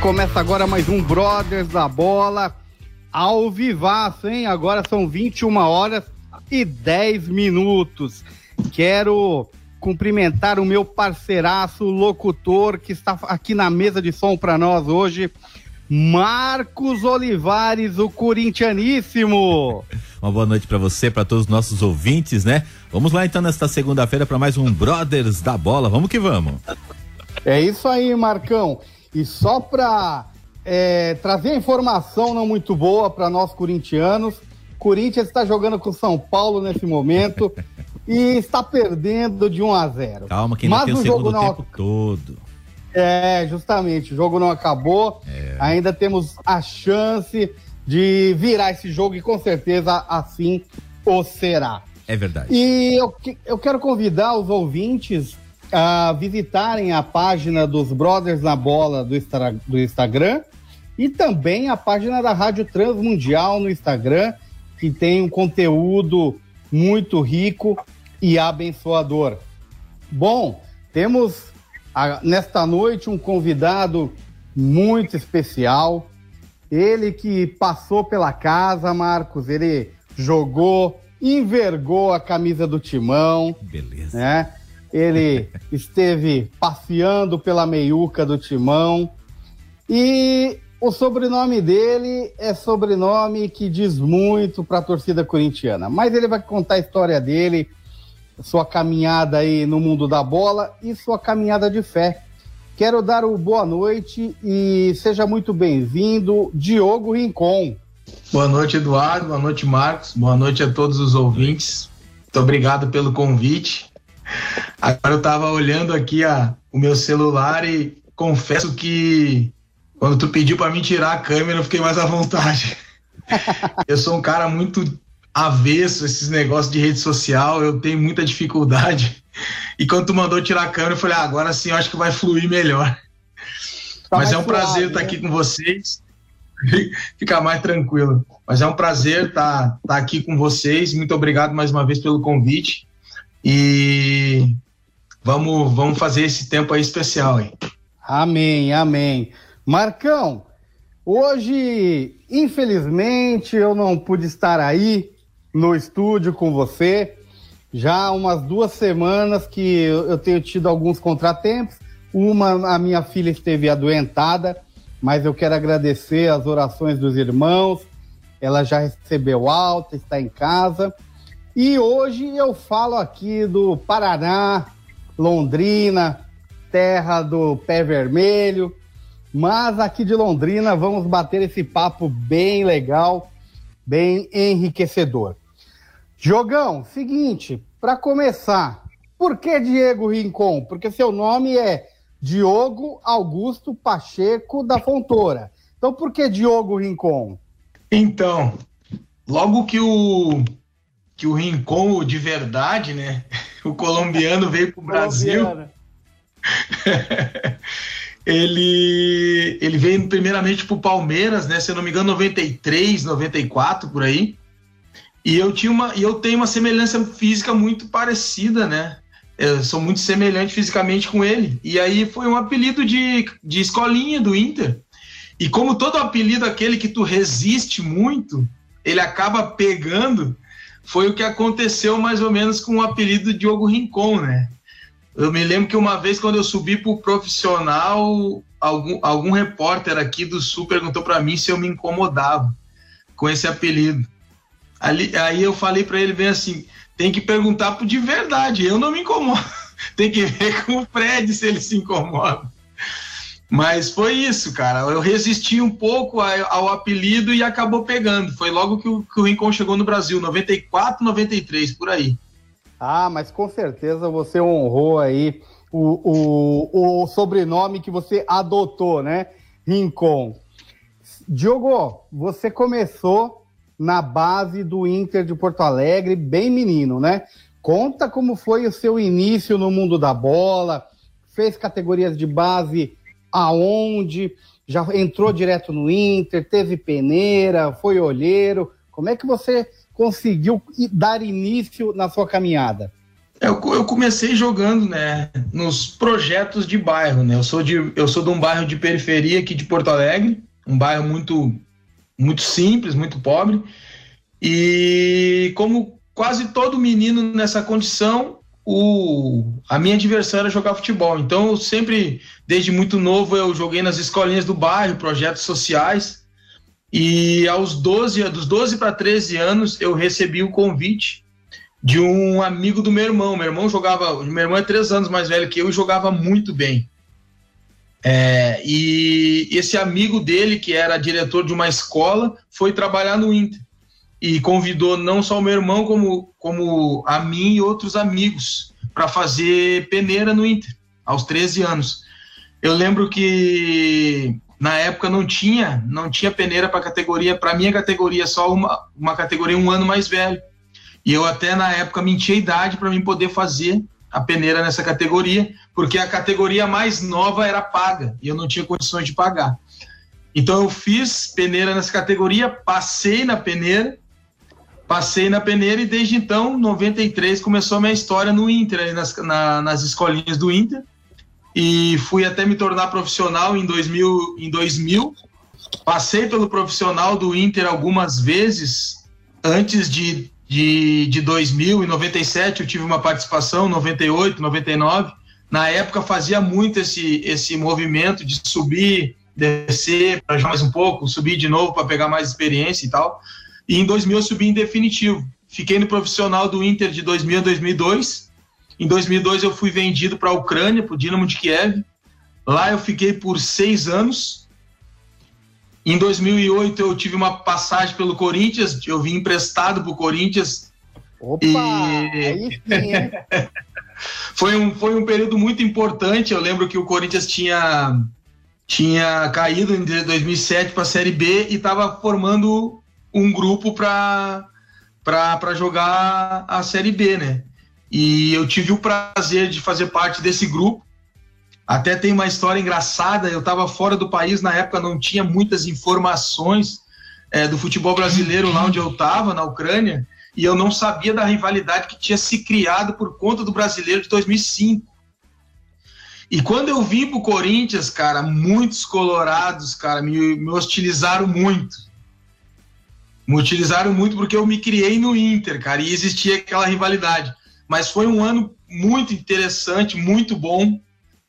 Começa agora mais um Brothers da Bola ao vivaço, hein? Agora são 21 horas e 10 minutos. Quero cumprimentar o meu parceiraço, locutor, que está aqui na mesa de som para nós hoje, Marcos Olivares, o corintianíssimo. Uma boa noite para você, para todos os nossos ouvintes, né? Vamos lá então nesta segunda-feira para mais um Brothers da Bola. Vamos que vamos. É isso aí, Marcão. E só para é, trazer informação não muito boa para nós corintianos, Corinthians está jogando com São Paulo nesse momento e está perdendo de 1 a 0. Calma, que ainda Mas tem o segundo jogo não- tempo todo. É, justamente, o jogo não acabou. É. Ainda temos a chance de virar esse jogo e com certeza assim o será. É verdade. E eu, eu quero convidar os ouvintes a visitarem a página dos Brothers na Bola do, do Instagram e também a página da Rádio Transmundial no Instagram, que tem um conteúdo muito rico e abençoador. Bom, temos a- nesta noite um convidado muito especial. Ele que passou pela casa, Marcos, ele jogou, envergou a camisa do timão, Beleza. né? Ele esteve passeando pela meiuca do timão e o sobrenome dele é sobrenome que diz muito para a torcida corintiana. Mas ele vai contar a história dele, sua caminhada aí no mundo da bola e sua caminhada de fé. Quero dar o boa noite e seja muito bem-vindo, Diogo Rincon. Boa noite, Eduardo. Boa noite, Marcos. Boa noite a todos os ouvintes. Muito obrigado pelo convite. Agora eu estava olhando aqui a, o meu celular e confesso que quando tu pediu para mim tirar a câmera, eu fiquei mais à vontade. Eu sou um cara muito avesso a esses negócios de rede social, eu tenho muita dificuldade. E quando tu mandou tirar a câmera, eu falei, ah, agora sim eu acho que vai fluir melhor. Tá Mas é um prazer suave, estar né? aqui com vocês. Ficar mais tranquilo. Mas é um prazer estar, estar aqui com vocês. Muito obrigado mais uma vez pelo convite. E vamos, vamos fazer esse tempo aí especial aí. Amém, amém. Marcão, hoje, infelizmente, eu não pude estar aí no estúdio com você. Já há umas duas semanas que eu tenho tido alguns contratempos. Uma, a minha filha esteve adoentada, mas eu quero agradecer as orações dos irmãos. Ela já recebeu alta, está em casa. E hoje eu falo aqui do Paraná, Londrina, terra do pé vermelho. Mas aqui de Londrina vamos bater esse papo bem legal, bem enriquecedor. Jogão, seguinte, para começar, por que Diego Rincon? Porque seu nome é Diogo Augusto Pacheco da Fontoura. Então por que Diogo Rincon? Então, logo que o que o Rincon de verdade, né? O colombiano veio para o Brasil. Ele, ele veio primeiramente pro Palmeiras, né? Se eu não me engano, 93, 94 por aí. E eu tinha uma, e eu tenho uma semelhança física muito parecida, né? Eu sou muito semelhante fisicamente com ele. E aí foi um apelido de, de escolinha do Inter. E como todo apelido aquele que tu resiste muito, ele acaba pegando, foi o que aconteceu mais ou menos com o apelido Diogo Rincon, né? Eu me lembro que uma vez, quando eu subi pro profissional, algum, algum repórter aqui do Sul perguntou para mim se eu me incomodava com esse apelido. Ali, aí eu falei para ele bem assim: tem que perguntar pro de verdade, eu não me incomodo. tem que ver com o Fred se ele se incomoda. Mas foi isso, cara. Eu resisti um pouco ao apelido e acabou pegando. Foi logo que o, que o Rincon chegou no Brasil, 94, 93, por aí. Ah, mas com certeza você honrou aí o, o, o sobrenome que você adotou, né? Rincon. Diogo, você começou na base do Inter de Porto Alegre, bem menino, né? Conta como foi o seu início no mundo da bola, fez categorias de base aonde, já entrou direto no Inter, teve peneira, foi olheiro. Como é que você conseguiu dar início na sua caminhada? Eu, eu, comecei jogando, né, nos projetos de bairro, né? Eu sou de eu sou de um bairro de periferia aqui de Porto Alegre, um bairro muito muito simples, muito pobre. E como quase todo menino nessa condição, o, a minha diversão era jogar futebol. Então, eu sempre, desde muito novo, eu joguei nas escolinhas do bairro, projetos sociais. E aos 12, dos 12 para 13 anos, eu recebi o convite de um amigo do meu irmão. Meu irmão jogava, meu irmão é três anos mais velho que eu e jogava muito bem. É, e esse amigo dele, que era diretor de uma escola, foi trabalhar no Inter e convidou não só o meu irmão, como, como a mim e outros amigos para fazer peneira no Inter, aos 13 anos. Eu lembro que na época não tinha, não tinha peneira para categoria, para minha categoria, só uma, uma categoria um ano mais velho. E eu até na época menti a idade para mim poder fazer a peneira nessa categoria, porque a categoria mais nova era paga e eu não tinha condições de pagar. Então eu fiz peneira nessa categoria, passei na peneira, passei na peneira e desde então, 93, começou a minha história no Inter, nas, na, nas escolinhas do Inter. E fui até me tornar profissional em 2000, em 2000. Passei pelo profissional do Inter algumas vezes antes de de, de 2000 e 97 eu tive uma participação, 98, 99. Na época fazia muito esse, esse movimento de subir, descer para mais um pouco, subir de novo para pegar mais experiência e tal. E em 2000 eu subi em definitivo. Fiquei no profissional do Inter de 2000 a 2002. Em 2002 eu fui vendido para a Ucrânia, para o Dinamo de Kiev. Lá eu fiquei por seis anos em 2008 eu tive uma passagem pelo Corinthians, eu vim emprestado para o Corinthians. Opa! E... Foi, um, foi um período muito importante. Eu lembro que o Corinthians tinha, tinha caído em 2007 para a Série B e estava formando um grupo para jogar a Série B, né? E eu tive o prazer de fazer parte desse grupo. Até tem uma história engraçada. Eu estava fora do país na época, não tinha muitas informações é, do futebol brasileiro lá onde eu estava, na Ucrânia, e eu não sabia da rivalidade que tinha se criado por conta do brasileiro de 2005. E quando eu vim pro Corinthians, cara, muitos colorados, cara, me, me hostilizaram muito. Me utilizaram muito porque eu me criei no Inter, cara, e existia aquela rivalidade. Mas foi um ano muito interessante, muito bom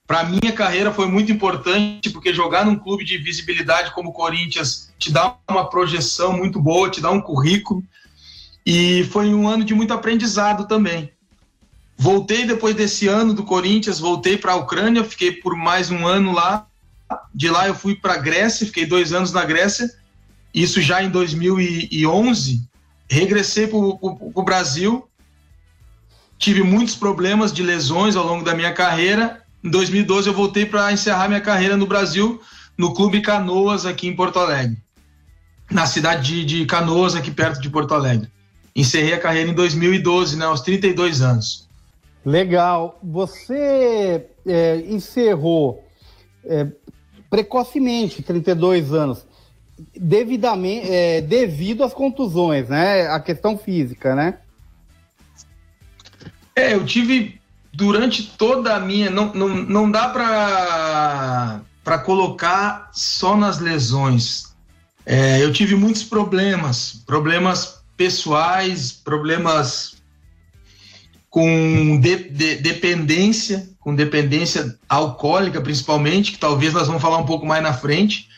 para minha carreira foi muito importante porque jogar num clube de visibilidade como o Corinthians te dá uma projeção muito boa, te dá um currículo e foi um ano de muito aprendizado também. Voltei depois desse ano do Corinthians, voltei para a Ucrânia, fiquei por mais um ano lá. De lá eu fui para a Grécia, fiquei dois anos na Grécia. Isso já em 2011. Regressei para o Brasil. Tive muitos problemas de lesões ao longo da minha carreira em 2012 eu voltei para encerrar minha carreira no Brasil, no Clube Canoas, aqui em Porto Alegre. Na cidade de, de Canoas, aqui perto de Porto Alegre. Encerrei a carreira em 2012, né, aos 32 anos. Legal. Você é, encerrou é, precocemente, 32 anos, devidamente, é, devido às contusões, né? A questão física, né? É, eu tive durante toda a minha. Não, não, não dá para colocar só nas lesões. É, eu tive muitos problemas, problemas pessoais, problemas com de, de, dependência, com dependência alcoólica principalmente, que talvez nós vamos falar um pouco mais na frente.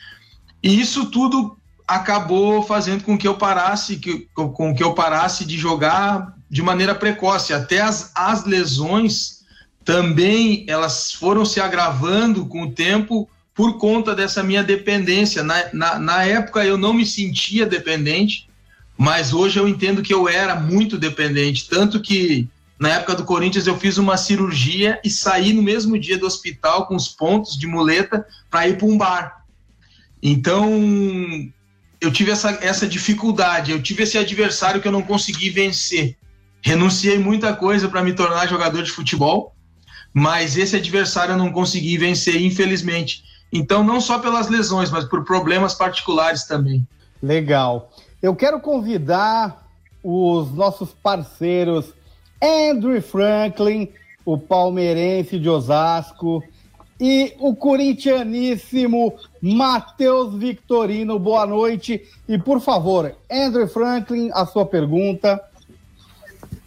E isso tudo acabou fazendo com que eu parasse, que, com que eu parasse de jogar de maneira precoce. Até as, as lesões também elas foram se agravando com o tempo por conta dessa minha dependência. Na, na, na época eu não me sentia dependente, mas hoje eu entendo que eu era muito dependente, tanto que na época do Corinthians, eu fiz uma cirurgia e saí no mesmo dia do hospital com os pontos de muleta para ir para um bar. Então, eu tive essa, essa dificuldade, eu tive esse adversário que eu não consegui vencer. Renunciei muita coisa para me tornar jogador de futebol, mas esse adversário eu não consegui vencer, infelizmente. Então, não só pelas lesões, mas por problemas particulares também. Legal. Eu quero convidar os nossos parceiros Andrew Franklin, o palmeirense de Osasco, e o corintianíssimo Matheus Victorino. Boa noite. E por favor, Andrew Franklin, a sua pergunta.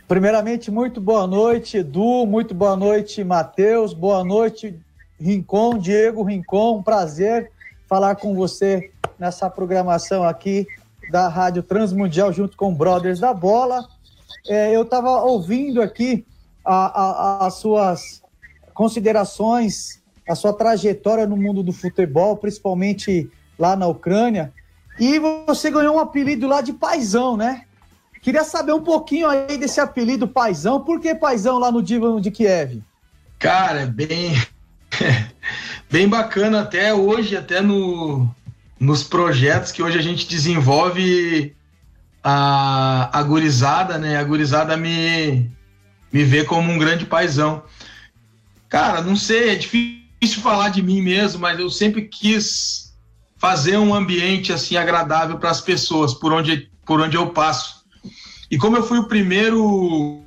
Primeiramente, muito boa noite, Edu. Muito boa noite, Matheus. Boa noite, Rincon, Diego Rincon. Prazer falar com você nessa programação aqui da Rádio Transmundial junto com Brothers da Bola. É, eu estava ouvindo aqui a, a, as suas considerações a sua trajetória no mundo do futebol, principalmente lá na Ucrânia. E você ganhou um apelido lá de Paizão, né? Queria saber um pouquinho aí desse apelido Paizão. Por que Paizão lá no Divan de Kiev? Cara, é bem, bem bacana até hoje, até no, nos projetos que hoje a gente desenvolve a, a gurizada, né? A gurizada me, me vê como um grande paizão. Cara, não sei, é difícil difícil falar de mim mesmo, mas eu sempre quis fazer um ambiente assim agradável para as pessoas por onde, por onde eu passo. E como eu fui o primeiro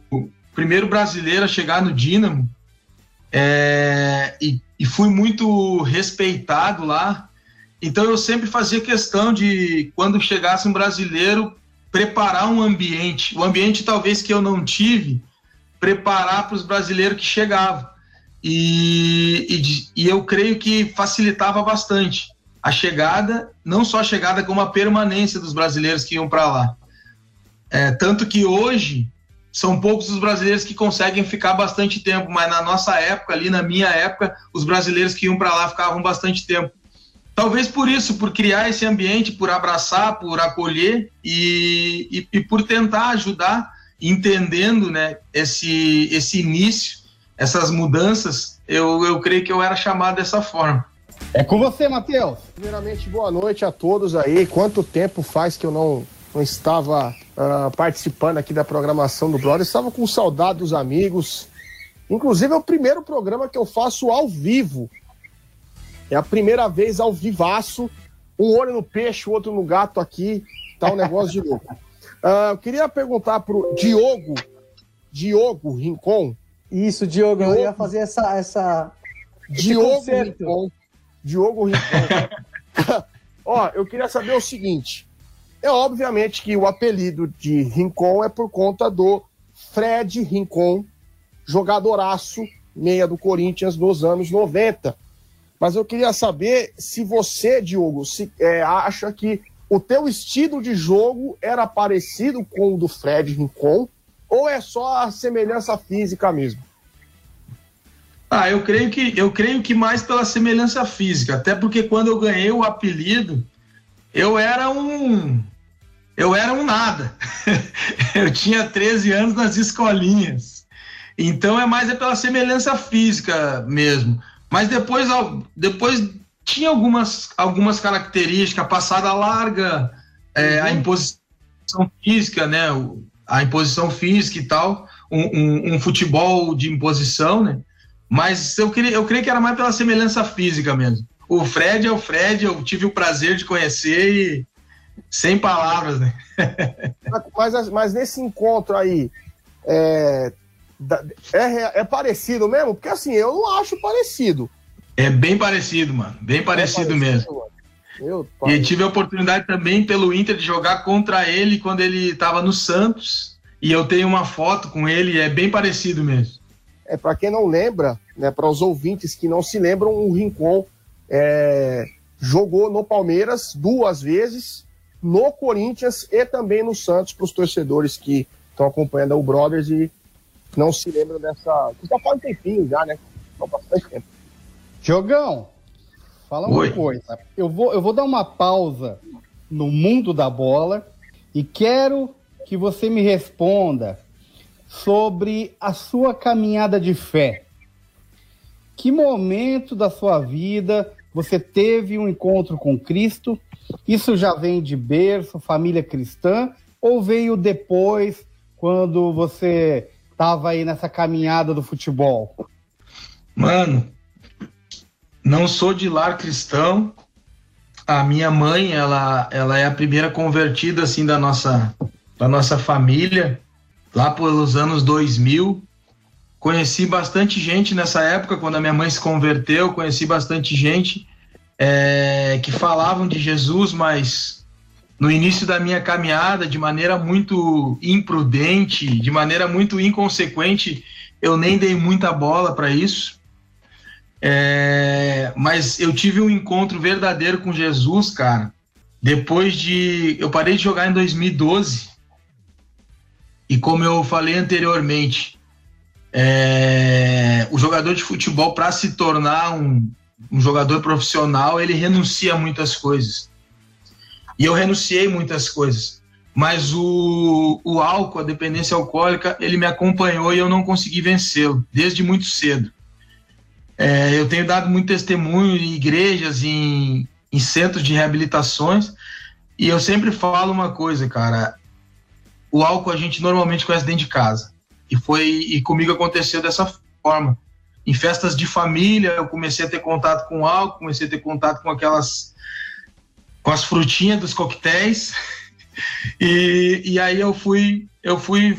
primeiro brasileiro a chegar no Dínamo é, e, e fui muito respeitado lá, então eu sempre fazia questão de quando chegasse um brasileiro preparar um ambiente, o ambiente talvez que eu não tive, preparar para os brasileiros que chegavam. E, e, e eu creio que facilitava bastante a chegada, não só a chegada, como a permanência dos brasileiros que iam para lá. É, tanto que hoje são poucos os brasileiros que conseguem ficar bastante tempo, mas na nossa época, ali na minha época, os brasileiros que iam para lá ficavam bastante tempo. Talvez por isso, por criar esse ambiente, por abraçar, por acolher e, e, e por tentar ajudar, entendendo né, esse, esse início essas mudanças, eu, eu creio que eu era chamado dessa forma. É com você, Matheus. Primeiramente, boa noite a todos aí. Quanto tempo faz que eu não, não estava uh, participando aqui da programação do Brother? Estava com saudade dos amigos. Inclusive, é o primeiro programa que eu faço ao vivo. É a primeira vez ao vivaço. Um olho no peixe, o outro no gato aqui. Tá um negócio de louco. Uh, eu queria perguntar pro Diogo, Diogo Rincon, isso, Diogo, Diogo. eu ia fazer essa. essa Diogo Rincon. Diogo Rincon. Ó, eu queria saber o seguinte. É obviamente que o apelido de Rincon é por conta do Fred Rincon, jogadoraço, meia do Corinthians nos anos 90. Mas eu queria saber se você, Diogo, se, é, acha que o teu estilo de jogo era parecido com o do Fred Rincon ou é só a semelhança física mesmo? Ah, eu creio que eu creio que mais pela semelhança física, até porque quando eu ganhei o apelido, eu era um eu era um nada. eu tinha 13 anos nas escolinhas. Então é mais é pela semelhança física mesmo. Mas depois depois tinha algumas algumas características, passada larga, é, a uhum. imposição física, né? A imposição física e tal, um, um, um, futebol de imposição, né? Mas eu, queria, eu creio que era mais pela semelhança física mesmo. O Fred é o Fred, eu tive o prazer de conhecer e sem palavras, né? mas, mas nesse encontro aí, é, é, é parecido mesmo? Porque assim, eu não acho parecido. É bem parecido, mano. Bem parecido, é parecido mesmo. Mano. E tive a oportunidade também pelo Inter de jogar contra ele quando ele estava no Santos. E eu tenho uma foto com ele, é bem parecido mesmo. É, para quem não lembra, né, para os ouvintes que não se lembram, o Rincon é, jogou no Palmeiras duas vezes, no Corinthians e também no Santos, para os torcedores que estão acompanhando o Brothers e não se lembram dessa. Já faz um tempinho já, né? Não bastante tempo. Jogão, Fala uma Oi. coisa. Eu vou, eu vou dar uma pausa no mundo da bola e quero que você me responda sobre a sua caminhada de fé. Que momento da sua vida você teve um encontro com Cristo? Isso já vem de berço, família cristã, ou veio depois, quando você estava aí nessa caminhada do futebol? Mano, não sou de lar cristão. A minha mãe, ela, ela é a primeira convertida assim da nossa da nossa família, lá pelos anos 2000. Conheci bastante gente nessa época, quando a minha mãe se converteu, conheci bastante gente é, que falavam de Jesus, mas no início da minha caminhada, de maneira muito imprudente, de maneira muito inconsequente, eu nem dei muita bola para isso. É, mas eu tive um encontro verdadeiro com Jesus, cara. Depois de. Eu parei de jogar em 2012. E como eu falei anteriormente, é, o jogador de futebol, para se tornar um, um jogador profissional, ele renuncia a muitas coisas. E eu renunciei muitas coisas. Mas o, o álcool, a dependência alcoólica, ele me acompanhou e eu não consegui vencê-lo, desde muito cedo. É, eu tenho dado muito testemunho em igrejas, em, em centros de reabilitações, e eu sempre falo uma coisa, cara. O álcool a gente normalmente conhece dentro de casa. E foi e comigo aconteceu dessa forma. Em festas de família, eu comecei a ter contato com álcool, comecei a ter contato com aquelas com as frutinhas dos coquetéis. E, e aí eu fui eu fui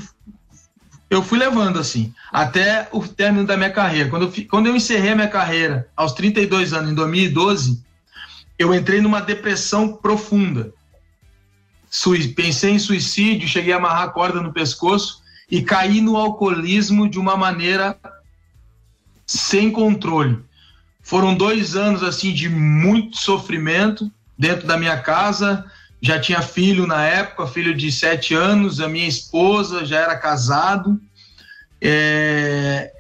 eu fui levando assim, até o término da minha carreira. Quando eu, quando eu encerrei a minha carreira aos 32 anos, em 2012, eu entrei numa depressão profunda. Sui, pensei em suicídio, cheguei a amarrar a corda no pescoço e caí no alcoolismo de uma maneira sem controle. Foram dois anos assim de muito sofrimento dentro da minha casa. Já tinha filho na época, filho de sete anos. A minha esposa já era casado. É...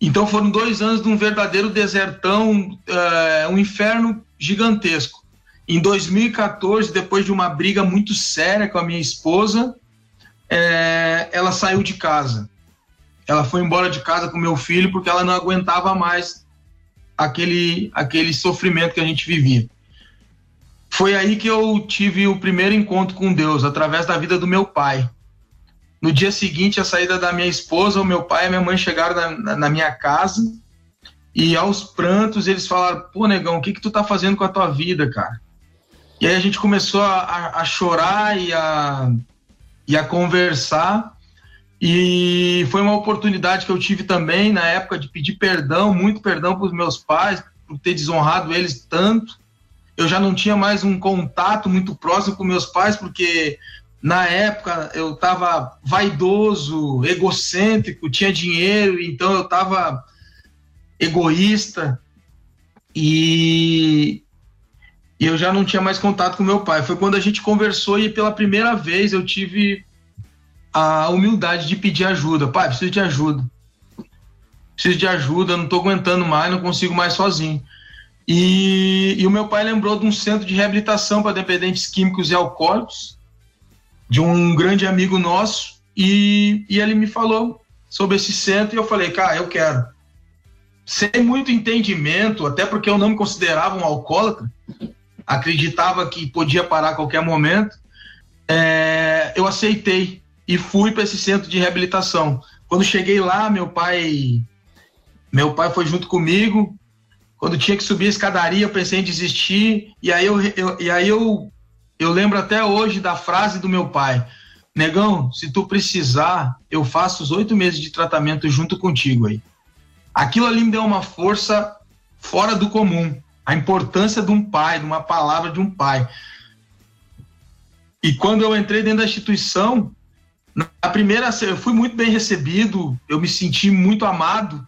Então foram dois anos de um verdadeiro desertão, é, um inferno gigantesco. Em 2014, depois de uma briga muito séria com a minha esposa, é, ela saiu de casa. Ela foi embora de casa com meu filho porque ela não aguentava mais aquele, aquele sofrimento que a gente vivia. Foi aí que eu tive o primeiro encontro com Deus, através da vida do meu pai. No dia seguinte, a saída da minha esposa, o meu pai e a minha mãe chegaram na, na minha casa e aos prantos eles falaram: Pô, negão, o que, que tu tá fazendo com a tua vida, cara? E aí a gente começou a, a, a chorar e a, e a conversar. E foi uma oportunidade que eu tive também na época de pedir perdão, muito perdão para os meus pais, por ter desonrado eles tanto. Eu já não tinha mais um contato muito próximo com meus pais, porque na época eu estava vaidoso, egocêntrico, tinha dinheiro, então eu estava egoísta. E, eu já não tinha mais contato com meu pai. Foi quando a gente conversou e pela primeira vez eu tive a humildade de pedir ajuda. Pai, preciso de ajuda. Preciso de ajuda, não estou aguentando mais, não consigo mais sozinho. E, e, o meu pai lembrou de um centro de reabilitação para dependentes químicos e alcoólicos, de um grande amigo nosso, e, e ele me falou sobre esse centro e eu falei, cara, eu quero. Sem muito entendimento, até porque eu não me considerava um alcoólatra, acreditava que podia parar a qualquer momento, é, eu aceitei e fui para esse centro de reabilitação. Quando cheguei lá, meu pai, meu pai foi junto comigo. Quando tinha que subir a escadaria, eu pensei em desistir. E aí eu, eu e aí eu, eu lembro até hoje da frase do meu pai: Negão, se tu precisar, eu faço os oito meses de tratamento junto contigo aí. Aquilo ali me deu uma força fora do comum a importância de um pai, de uma palavra de um pai. E quando eu entrei dentro da instituição, na primeira, eu fui muito bem recebido, eu me senti muito amado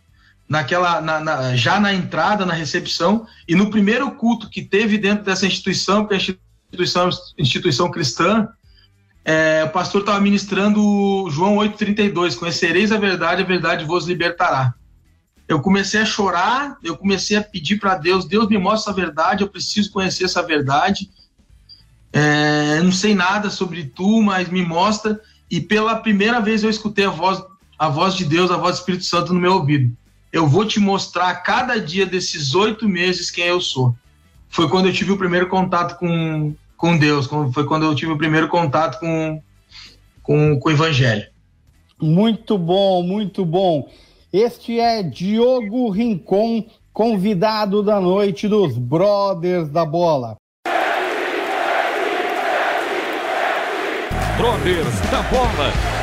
naquela, na, na, já na entrada, na recepção, e no primeiro culto que teve dentro dessa instituição, que a instituição, instituição cristã, é, o pastor estava ministrando João 8,32, conhecereis a verdade, a verdade vos libertará eu comecei a chorar, eu comecei a pedir para Deus, Deus me mostra a verdade, eu preciso conhecer essa verdade. É, não sei nada sobre tu, mas me mostra. E pela primeira vez eu escutei a voz a voz de Deus, a voz do Espírito Santo no meu ouvido. Eu vou te mostrar a cada dia desses oito meses quem eu sou. Foi quando eu tive o primeiro contato com, com Deus, foi quando eu tive o primeiro contato com, com, com o Evangelho. Muito bom, muito bom. Este é Diogo Rincon, convidado da noite dos Brothers da Bola. Brothers da Bola.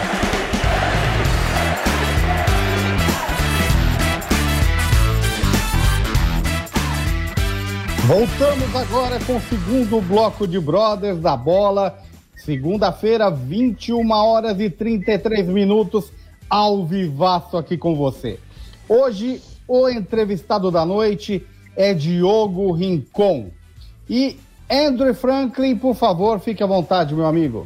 Voltamos agora com o segundo bloco de Brothers da Bola. Segunda-feira, 21 horas e 33 minutos, ao vivaço aqui com você. Hoje, o entrevistado da noite é Diogo Rincon. E Andrew Franklin, por favor, fique à vontade, meu amigo.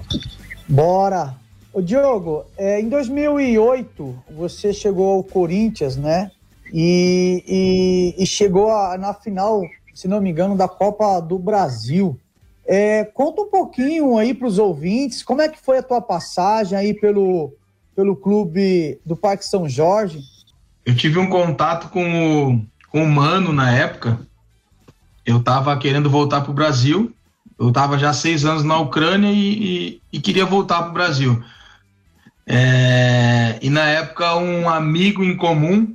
Bora! O Diogo, é, em 2008 você chegou ao Corinthians, né? E, e, e chegou a, na final, se não me engano, da Copa do Brasil. É, conta um pouquinho aí para os ouvintes, como é que foi a tua passagem aí pelo, pelo clube do Parque São Jorge? Eu tive um contato com o, com o Mano na época. Eu estava querendo voltar para o Brasil eu estava já seis anos na Ucrânia e, e, e queria voltar para o Brasil. É, e na época, um amigo em comum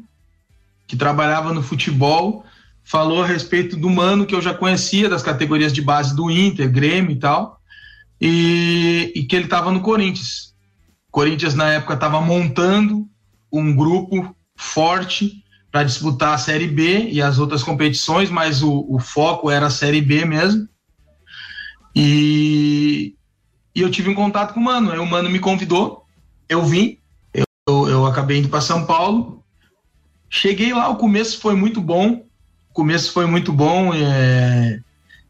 que trabalhava no futebol falou a respeito do Mano que eu já conhecia das categorias de base do Inter, Grêmio e tal, e, e que ele estava no Corinthians. Corinthians na época estava montando um grupo forte para disputar a Série B e as outras competições, mas o, o foco era a Série B mesmo. E, e eu tive um contato com o Mano. Aí o Mano me convidou, eu vim, eu, eu acabei indo para São Paulo. Cheguei lá, o começo foi muito bom. O começo foi muito bom. É,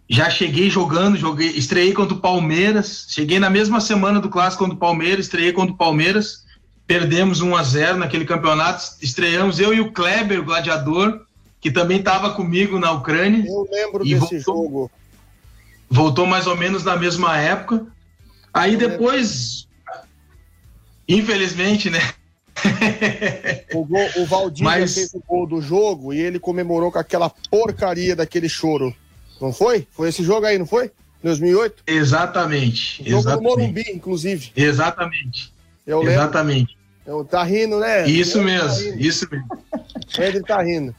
já cheguei jogando, joguei, estreiei contra o Palmeiras. Cheguei na mesma semana do clássico contra o Palmeiras, estreiei contra o Palmeiras. Perdemos 1 a 0 naquele campeonato. Estreamos eu e o Kleber, o gladiador, que também estava comigo na Ucrânia. Eu lembro desse voltou, jogo voltou mais ou menos na mesma época. Aí depois, infelizmente, né? O, gol, o Valdívia Mas... fez o gol do jogo e ele comemorou com aquela porcaria daquele choro. Não foi? Foi esse jogo aí, não foi? 2008? Exatamente. O jogo exatamente. do Morumbi, inclusive. Exatamente. Eu lembro. Exatamente. Eu, tá rindo, né? Isso mesmo, tá isso mesmo. Ele tá rindo.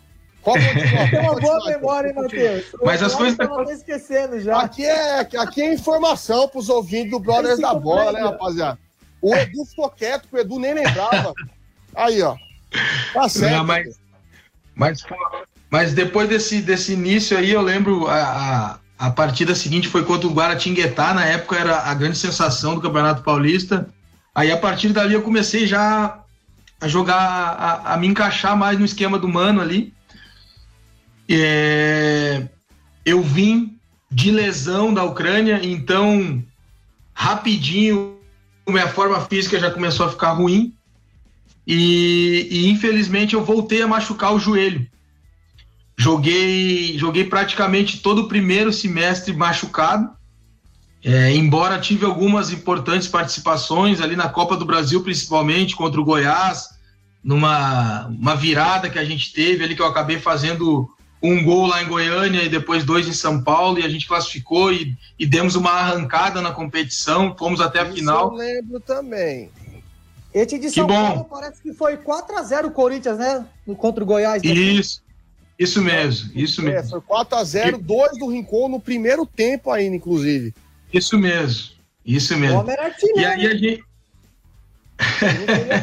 Tem uma boa memória, hein, Matheus? Mas as coisas. Eu tava esquecendo já. Aqui é, aqui é informação pros ouvintes do Brothers da Bola, né, rapaziada? O Edu ficou quieto, o Edu nem lembrava. Aí, ó. Tá certo. Não, mas, mas, mas, depois desse, desse início aí, eu lembro a, a, a partida seguinte foi contra o Guaratinguetá. Na época era a grande sensação do Campeonato Paulista. Aí a partir dali eu comecei já a jogar, a, a me encaixar mais no esquema do Mano ali. É, eu vim de lesão da Ucrânia, então rapidinho minha forma física já começou a ficar ruim e, e infelizmente eu voltei a machucar o joelho. Joguei, joguei praticamente todo o primeiro semestre machucado, é, embora tive algumas importantes participações ali na Copa do Brasil, principalmente contra o Goiás, numa uma virada que a gente teve ali que eu acabei fazendo um gol lá em Goiânia e depois dois em São Paulo, e a gente classificou e, e demos uma arrancada na competição, fomos até a Isso final. Eu lembro também. Esse de São Paulo parece que foi 4 a 0 o Corinthians, né? Contra o Goiás. Isso. Isso mesmo, isso é, mesmo. Foi 4 a 0 dois do Rincon no primeiro tempo ainda, inclusive. Isso mesmo, isso mesmo. O e aí a gente...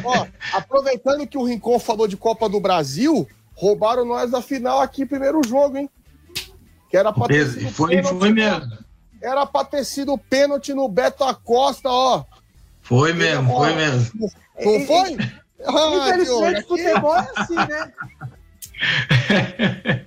Ó, aproveitando que o Rincon falou de Copa do Brasil, roubaram nós da final aqui, primeiro jogo, hein? Que era pra ter sido foi, foi mesmo. Era pra ter sido pênalti no Beto Acosta, ó. Foi mesmo, ó, foi mesmo. Não foi? Ah, Infelizmente, futebol é assim, né?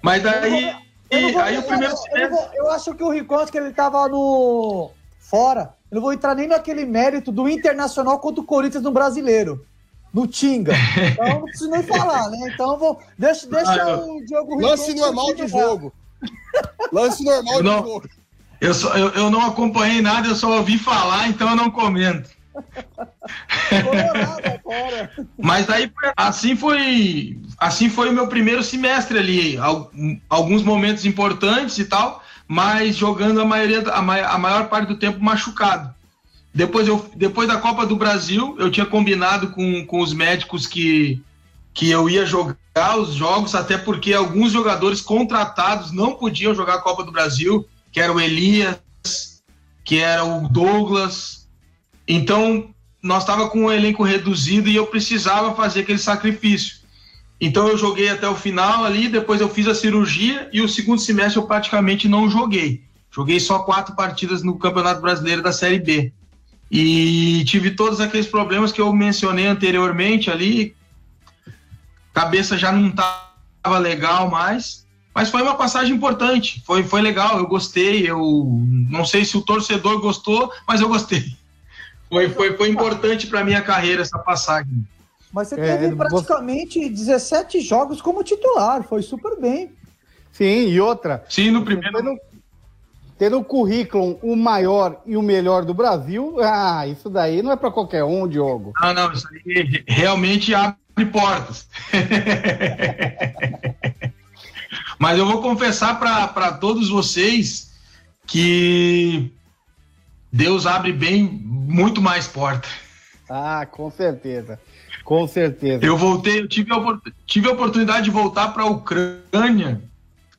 Mas daí. Eu, vou, aí o primeiro eu, vou, eu, acho que o Ricote, que ele tava no. fora. Eu não vou entrar nem naquele mérito do Internacional contra o Corinthians no brasileiro no Tinga. Então não preciso nem falar, né? Então vou. Deixa, deixa ah, o Diogo Lance normal de jogo. Lance normal não, de jogo. Eu, só, eu, eu não acompanhei nada, eu só ouvi falar, então eu não comento. Mas daí assim foi, assim foi o meu primeiro semestre ali, alguns momentos importantes e tal, mas jogando a maioria a, maior parte do tempo machucado. Depois, eu, depois da Copa do Brasil, eu tinha combinado com, com os médicos que, que eu ia jogar os jogos, até porque alguns jogadores contratados não podiam jogar a Copa do Brasil, que era o Elias, que era o Douglas. Então, nós estava com um elenco reduzido e eu precisava fazer aquele sacrifício. Então eu joguei até o final ali, depois eu fiz a cirurgia e o segundo semestre eu praticamente não joguei. Joguei só quatro partidas no Campeonato Brasileiro da Série B. E tive todos aqueles problemas que eu mencionei anteriormente ali. Cabeça já não estava legal mais. Mas foi uma passagem importante. Foi, foi legal, eu gostei. Eu não sei se o torcedor gostou, mas eu gostei. Foi, foi, foi importante para minha carreira essa passagem. Mas você teve é, praticamente você... 17 jogos como titular, foi super bem. Sim, e outra. Sim, no primeiro. Ter no currículo o maior e o melhor do Brasil, ah, isso daí não é para qualquer um, Diogo. Ah, não, isso aí realmente abre portas. Mas eu vou confessar para todos vocês que Deus abre bem muito mais portas. Ah, com certeza. Com certeza. Eu voltei, eu tive a, tive a oportunidade de voltar para a Ucrânia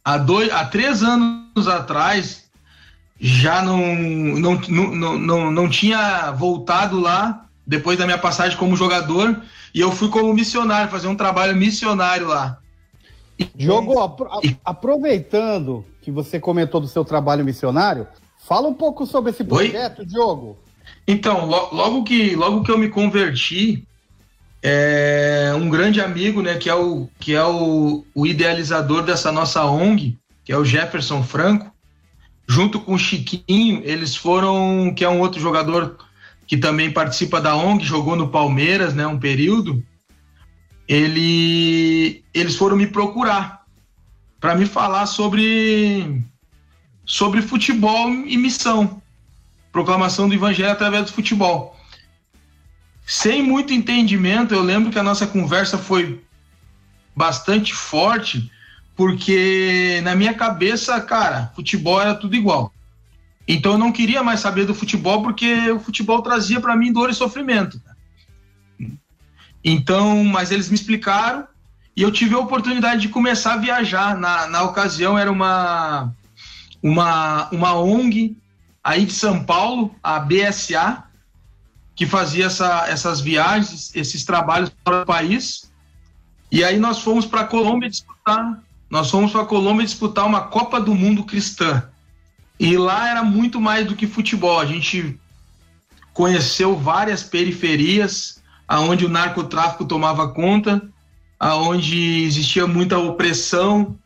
há, dois, há três anos atrás já não, não, não, não, não tinha voltado lá depois da minha passagem como jogador e eu fui como missionário, fazer um trabalho missionário lá. Diogo, apro aproveitando que você comentou do seu trabalho missionário, fala um pouco sobre esse projeto, Oi? Diogo. Então, lo logo que logo que eu me converti, é, um grande amigo, né, que é o que é o, o idealizador dessa nossa ONG, que é o Jefferson Franco, junto com o Chiquinho, eles foram, que é um outro jogador que também participa da ONG, jogou no Palmeiras, né, um período. Ele, eles foram me procurar para me falar sobre sobre futebol e missão, proclamação do evangelho através do futebol. Sem muito entendimento, eu lembro que a nossa conversa foi bastante forte, porque na minha cabeça, cara, futebol era tudo igual. Então eu não queria mais saber do futebol porque o futebol trazia para mim dor e sofrimento. Então, mas eles me explicaram e eu tive a oportunidade de começar a viajar. Na, na ocasião era uma, uma, uma ONG aí de São Paulo, a BSA, que fazia essa, essas viagens, esses trabalhos para o país. E aí nós fomos para a Colômbia disputar nós fomos para a Colômbia disputar uma Copa do Mundo cristã. E lá era muito mais do que futebol. A gente conheceu várias periferias aonde o narcotráfico tomava conta, aonde existia muita opressão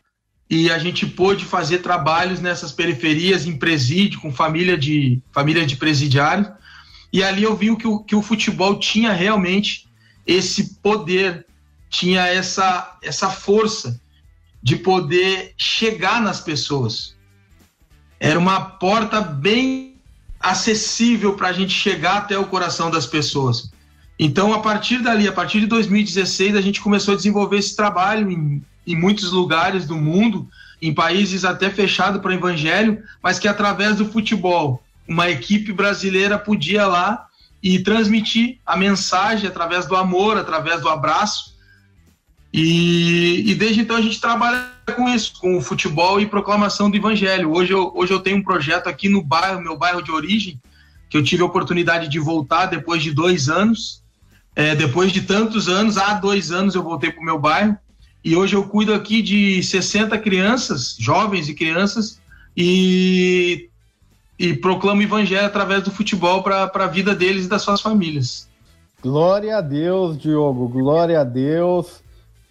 e a gente pôde fazer trabalhos nessas periferias em presídio com família de família de presidiários. E ali eu vi que o, que o futebol tinha realmente esse poder, tinha essa essa força de poder chegar nas pessoas. Era uma porta bem acessível para a gente chegar até o coração das pessoas. Então, a partir dali, a partir de 2016, a gente começou a desenvolver esse trabalho em, em muitos lugares do mundo, em países até fechados para o evangelho, mas que através do futebol, uma equipe brasileira podia lá e transmitir a mensagem através do amor, através do abraço, e, e, desde então a gente trabalha com isso, com o futebol e proclamação do evangelho. Hoje eu, hoje eu tenho um projeto aqui no bairro, meu bairro de origem, que eu tive a oportunidade de voltar depois de dois anos. É, depois de tantos anos, há dois anos eu voltei para o meu bairro. E hoje eu cuido aqui de 60 crianças, jovens e crianças, e, e proclamo o evangelho através do futebol para a vida deles e das suas famílias. Glória a Deus, Diogo, glória a Deus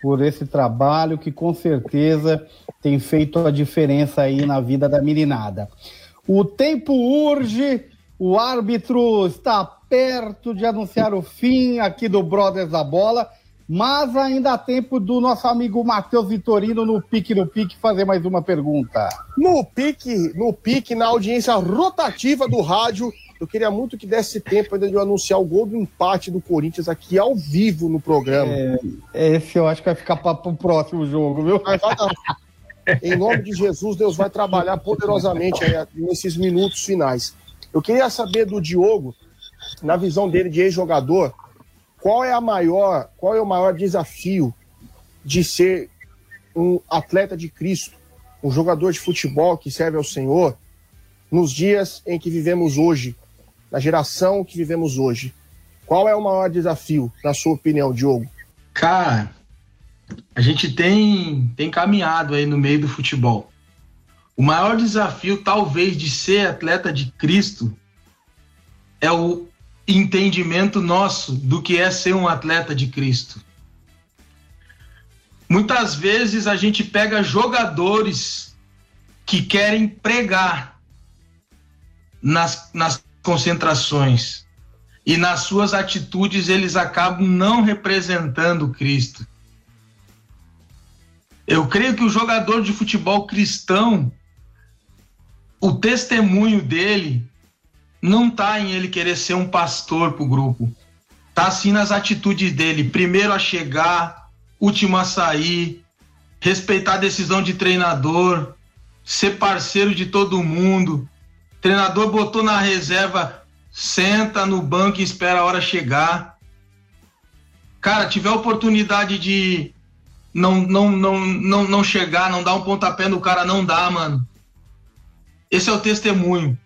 por esse trabalho que com certeza tem feito a diferença aí na vida da meninada. O tempo urge, o árbitro está perto de anunciar o fim aqui do Brothers da Bola, mas ainda há tempo do nosso amigo Matheus Vitorino no Pique no Pique fazer mais uma pergunta. No Pique, no Pique, na audiência rotativa do rádio, Eu queria muito que desse tempo ainda de eu anunciar o gol do empate do Corinthians aqui ao vivo no programa. É, esse eu acho que vai ficar para o próximo jogo, viu? Mas. Em nome de Jesus, Deus vai trabalhar poderosamente nesses minutos finais. Eu queria saber do Diogo, na visão dele de ex-jogador, qual é a maior, qual é o maior desafio de ser um atleta de Cristo, um jogador de futebol que serve ao Senhor, nos dias em que vivemos hoje, na geração que vivemos hoje? Qual é o maior desafio, na sua opinião, Diogo? Cara, a gente tem, tem caminhado aí no meio do futebol. O maior desafio, talvez, de ser atleta de Cristo é o entendimento nosso do que é ser um atleta de Cristo. Muitas vezes a gente pega jogadores que querem pregar nas, nas concentrações e nas suas atitudes eles acabam não representando Cristo. Eu creio que o jogador de futebol cristão, o testemunho dele não está em ele querer ser um pastor para o grupo. Está assim nas atitudes dele. Primeiro a chegar, último a sair, respeitar a decisão de treinador, ser parceiro de todo mundo. Treinador botou na reserva, senta no banco e espera a hora chegar. Cara, tiver oportunidade de não, não, não, não, não chegar, não dar um pontapé no cara, não dá, mano. Esse é o testemunho.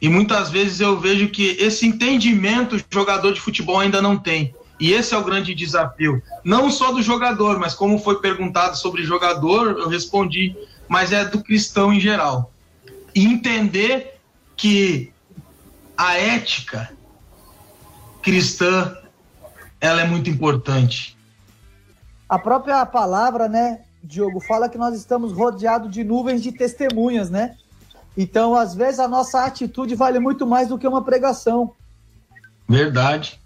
E muitas vezes eu vejo que esse entendimento o jogador de futebol ainda não tem. E esse é o grande desafio. Não só do jogador, mas como foi perguntado sobre jogador, eu respondi, mas é do cristão em geral. E entender que a ética cristã ela é muito importante. A própria palavra, né, Diogo, fala que nós estamos rodeados de nuvens de testemunhas, né? Então, às vezes, a nossa atitude vale muito mais do que uma pregação. Verdade.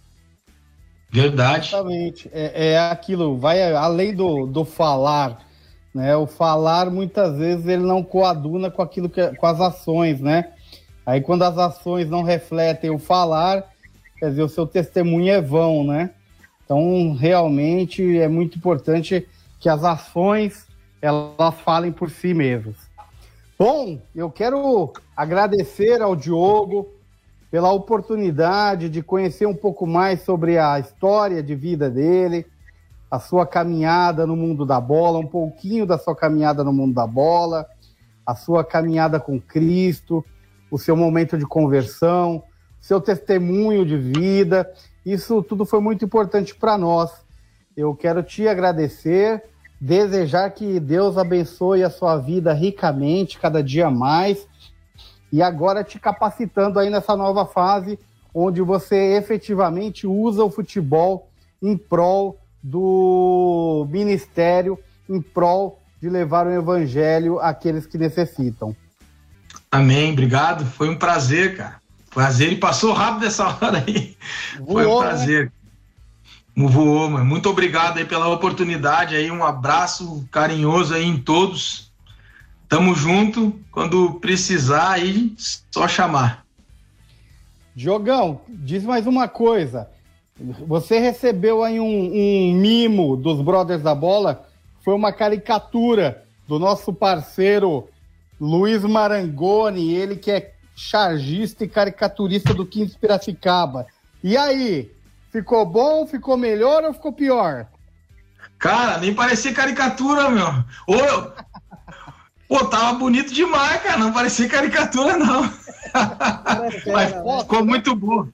Verdade. Exatamente. É, é aquilo, vai além do, do falar. Né? O falar, muitas vezes, ele não coaduna com aquilo que, com as ações, né? Aí, quando as ações não refletem o falar, quer dizer, o seu testemunho é vão, né? Então, realmente é muito importante que as ações elas falem por si mesmas. Bom, eu quero agradecer ao Diogo pela oportunidade de conhecer um pouco mais sobre a história de vida dele, a sua caminhada no mundo da bola, um pouquinho da sua caminhada no mundo da bola, a sua caminhada com Cristo, o seu momento de conversão, seu testemunho de vida isso tudo foi muito importante para nós. Eu quero te agradecer, desejar que Deus abençoe a sua vida ricamente, cada dia mais, e agora te capacitando aí nessa nova fase, onde você efetivamente usa o futebol em prol do ministério, em prol de levar o evangelho àqueles que necessitam. Amém, obrigado. Foi um prazer, cara. Prazer, e passou rápido essa hora aí. Voou, Foi um né? prazer. Né? Voou, mano. Muito obrigado aí pela oportunidade aí, um abraço carinhoso aí em todos. Tamo junto, quando precisar aí, só chamar. Diogão, diz mais uma coisa. Você recebeu aí um, um mimo dos Brothers da Bola, foi uma caricatura do nosso parceiro Luiz Marangoni, ele que é chargista e caricaturista do 15 Piracicaba. E aí, ficou bom, ficou melhor ou ficou pior? Cara, nem parecia caricatura, meu. Ô, eu... Pô, tava bonito demais, cara. Não parecia caricatura, não. Mas né? ficou muito bom.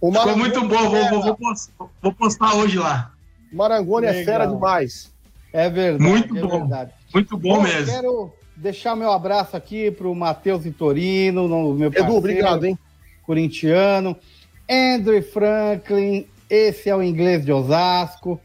ficou muito bom. Vou, vou, vou, postar, vou, postar, hoje lá. Marangoni é fera demais. É verdade. Muito é bom. Verdade. Muito bom, bom mesmo. Quero deixar meu abraço aqui para o Matheus Vitorino, no meu parceiro, Edu, obrigado, hein? Corintiano. Andrew Franklin, esse é o inglês de Osasco.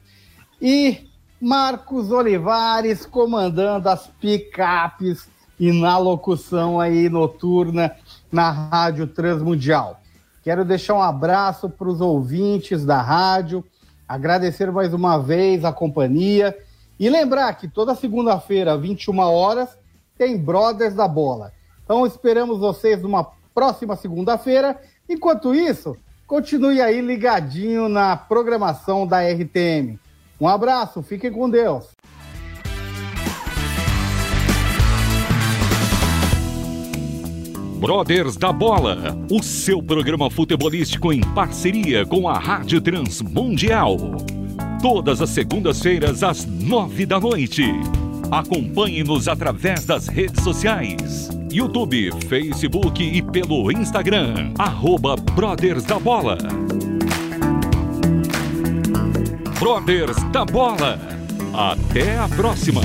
E Marcos Olivares comandando as picapes e na locução aí noturna na Rádio Transmundial. Quero deixar um abraço para os ouvintes da rádio, agradecer mais uma vez a companhia e lembrar que toda segunda-feira, 21 horas, tem Brothers da Bola. Então esperamos vocês numa próxima segunda-feira Enquanto isso, continue aí ligadinho na programação da RTM. Um abraço, fiquem com Deus. Brothers da Bola, o seu programa futebolístico em parceria com a Rádio Transmundial. Todas as segundas-feiras, às nove da noite. Acompanhe-nos através das redes sociais: YouTube, Facebook e pelo Instagram. Arroba Brothers da Bola. Brothers da Bola. Até a próxima!